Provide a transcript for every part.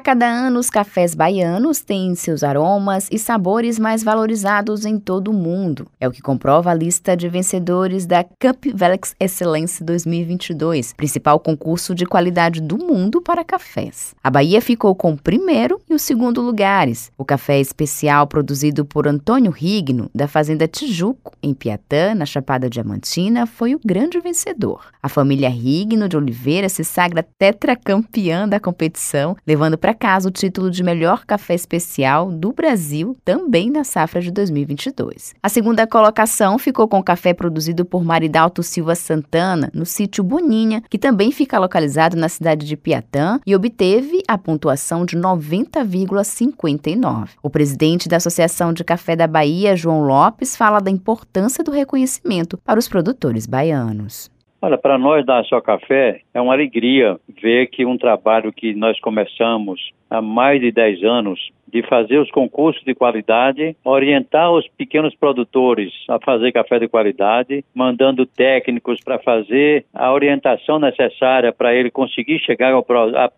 A cada ano, os cafés baianos têm seus aromas e sabores mais valorizados em todo o mundo. É o que comprova a lista de vencedores da Cup Velex Excellence 2022, principal concurso de qualidade do mundo para cafés. A Bahia ficou com o primeiro e o segundo lugares. O café especial produzido por Antônio Rigno, da Fazenda Tijuco, em Piatã, na Chapada Diamantina, foi o grande vencedor. A família Rigno de Oliveira se sagra tetracampeã da competição, levando para casa o título de melhor café especial do Brasil, também na safra de 2022. A segunda colocação ficou com o café produzido por Maridalto Silva Santana, no sítio Boninha, que também fica localizado na cidade de Piatã e obteve a pontuação de 90,59. O presidente da Associação de Café da Bahia, João Lopes, fala da importância do reconhecimento para os produtores baianos. Olha, para nós da Só Café é uma alegria ver que um trabalho que nós começamos há mais de 10 anos de fazer os concursos de qualidade, orientar os pequenos produtores a fazer café de qualidade, mandando técnicos para fazer a orientação necessária para ele conseguir chegar ao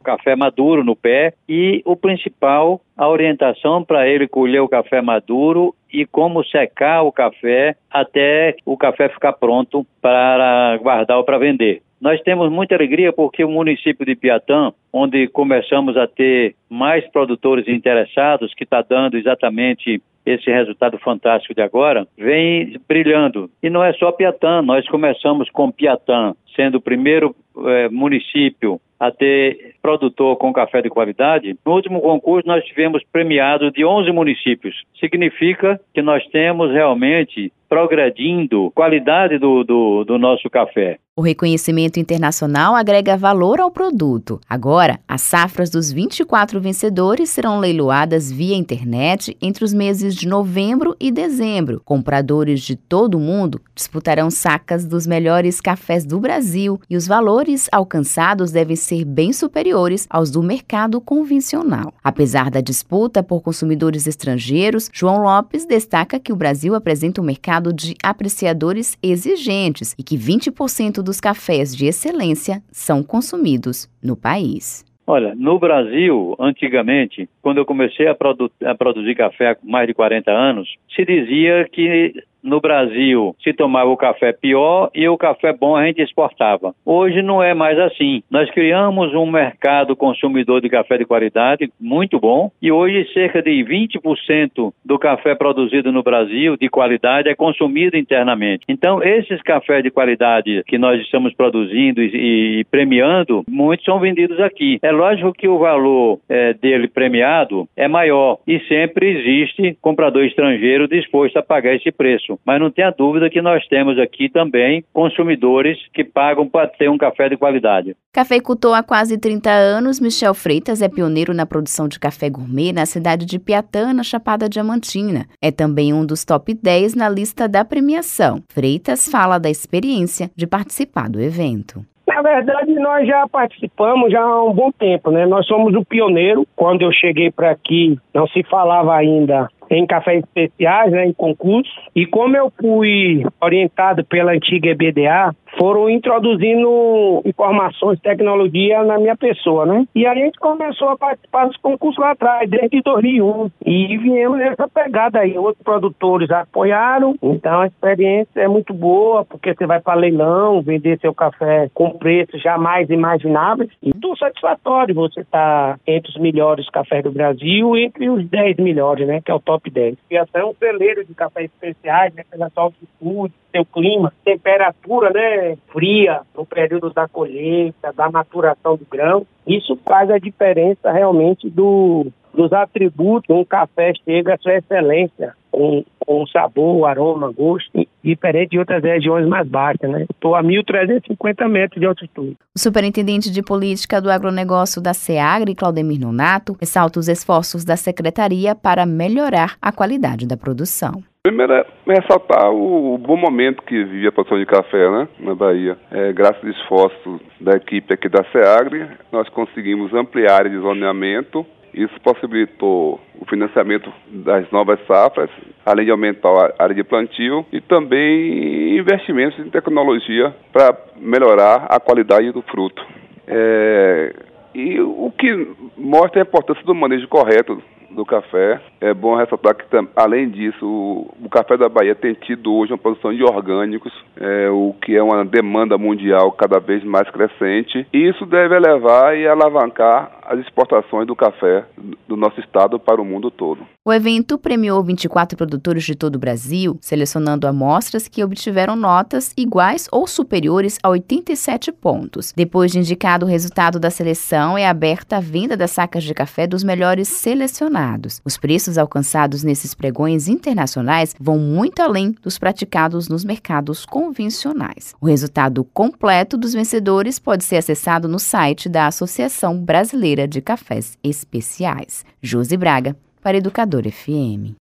café maduro no pé e o principal, a orientação para ele colher o café maduro e como secar o café até o café ficar pronto para guardar ou para vender. Nós temos muita alegria porque o município de Piatã, onde começamos a ter mais produtores interessados, que está dando exatamente esse resultado fantástico de agora, vem brilhando. E não é só Piatã, nós começamos com Piatã, sendo o primeiro é, município a ter produtor com café de qualidade, no último concurso nós tivemos premiados de 11 municípios. Significa que nós temos realmente progredindo qualidade do, do, do, nosso café. O reconhecimento internacional agrega valor ao produto. Agora, as safras dos 24 vencedores serão leiloadas via internet entre os meses de novembro e dezembro. Compradores de todo o mundo disputarão sacas dos melhores cafés do Brasil e os valores alcançados devem ser bem superiores aos do mercado convencional. Apesar da disputa por consumidores estrangeiros, João Lopes destaca que o Brasil apresenta um mercado de apreciadores exigentes e que 20% dos cafés de excelência são consumidos no país. Olha, no Brasil, antigamente, quando eu comecei a, produ a, produzir café há mais de 40 anos, se dizia que no Brasil se tomava o café pior e o café bom a gente exportava. Hoje não é mais assim. Nós criamos um mercado consumidor de café de qualidade muito bom e hoje cerca de 20% do café produzido no Brasil de qualidade é consumido internamente. Então, esses cafés de qualidade que nós estamos produzindo e, premiando, muitos são vendidos aqui. É lógico que o valor é, dele premiado é maior e sempre existe comprador estrangeiro disposto a pagar esse preço isso. Mas não tenha dúvida que nós temos aqui também consumidores que pagam para ter um café de qualidade. Cafeicultor há quase 30 anos, Michel Freitas é pioneiro na produção de café gourmet na cidade de Piatã, na Chapada Diamantina. É também um dos top 10 na lista da premiação. Freitas fala da experiência de participar do evento. Na verdade, nós já participamos já há um bom tempo, né? Nós somos o pioneiro. Quando eu cheguei para aqui, não se falava ainda em cafés especiais, né, em concurso. E como eu fui orientado pela antiga EBDA, foram introduzindo informações, tecnologia na minha pessoa, né? E a gente começou a participar dos concursos lá atrás, desde 2001. E viemos nessa pegada aí. Outros produtores apoiaram, então a experiência é muito boa, porque você vai para leilão, vender seu café com preços jamais imagináveis. E tudo satisfatório, você está entre os melhores cafés do Brasil, entre os 10 melhores, né? Que é o top 10. E até um celeiro de cafés especiais, né? Pela sua altitude, seu clima, temperatura, né, fria no período da colheita, da maturação do grão. Isso faz a diferença realmente do, dos atributos um café chega à sua excelência, com, com sabor, aroma, gosto, diferente de outras regiões mais baixas, né? Estou a 1.350 metros de altitude. O superintendente de política do agronegócio da SEAGRE, Claudemir Nonato, ressalta os esforços da secretaria para melhorar a qualidade da produção. Primeiro é ressaltar o, bom momento que vive a produção de café né, na Bahia. É, graças aos esforços da equipe aqui da SEAGRE, nós conseguimos ampliar a área de zoneamento. Isso possibilitou o financiamento das novas safras, além de aumentar a área de plantio e também investimentos em tecnologia para melhorar a qualidade do fruto. É, E o que mostra a importância do manejo correto do café. É bom ressaltar que, além disso, o, café da Bahia tem tido hoje uma produção de orgânicos, é, o que é uma demanda mundial cada vez mais crescente. E isso deve elevar e alavancar as exportações do café do nosso estado para o mundo todo. O evento premiou 24 produtores de todo o Brasil, selecionando amostras que obtiveram notas iguais ou superiores a 87 pontos. Depois de indicado o resultado da seleção, é aberta a venda das sacas de café dos melhores selecionados. Os preços alcançados nesses pregões internacionais vão muito além dos praticados nos mercados convencionais. O resultado completo dos vencedores pode ser acessado no site da Associação Brasileira de Cafés Especiais. Josi Braga, para Educador FM.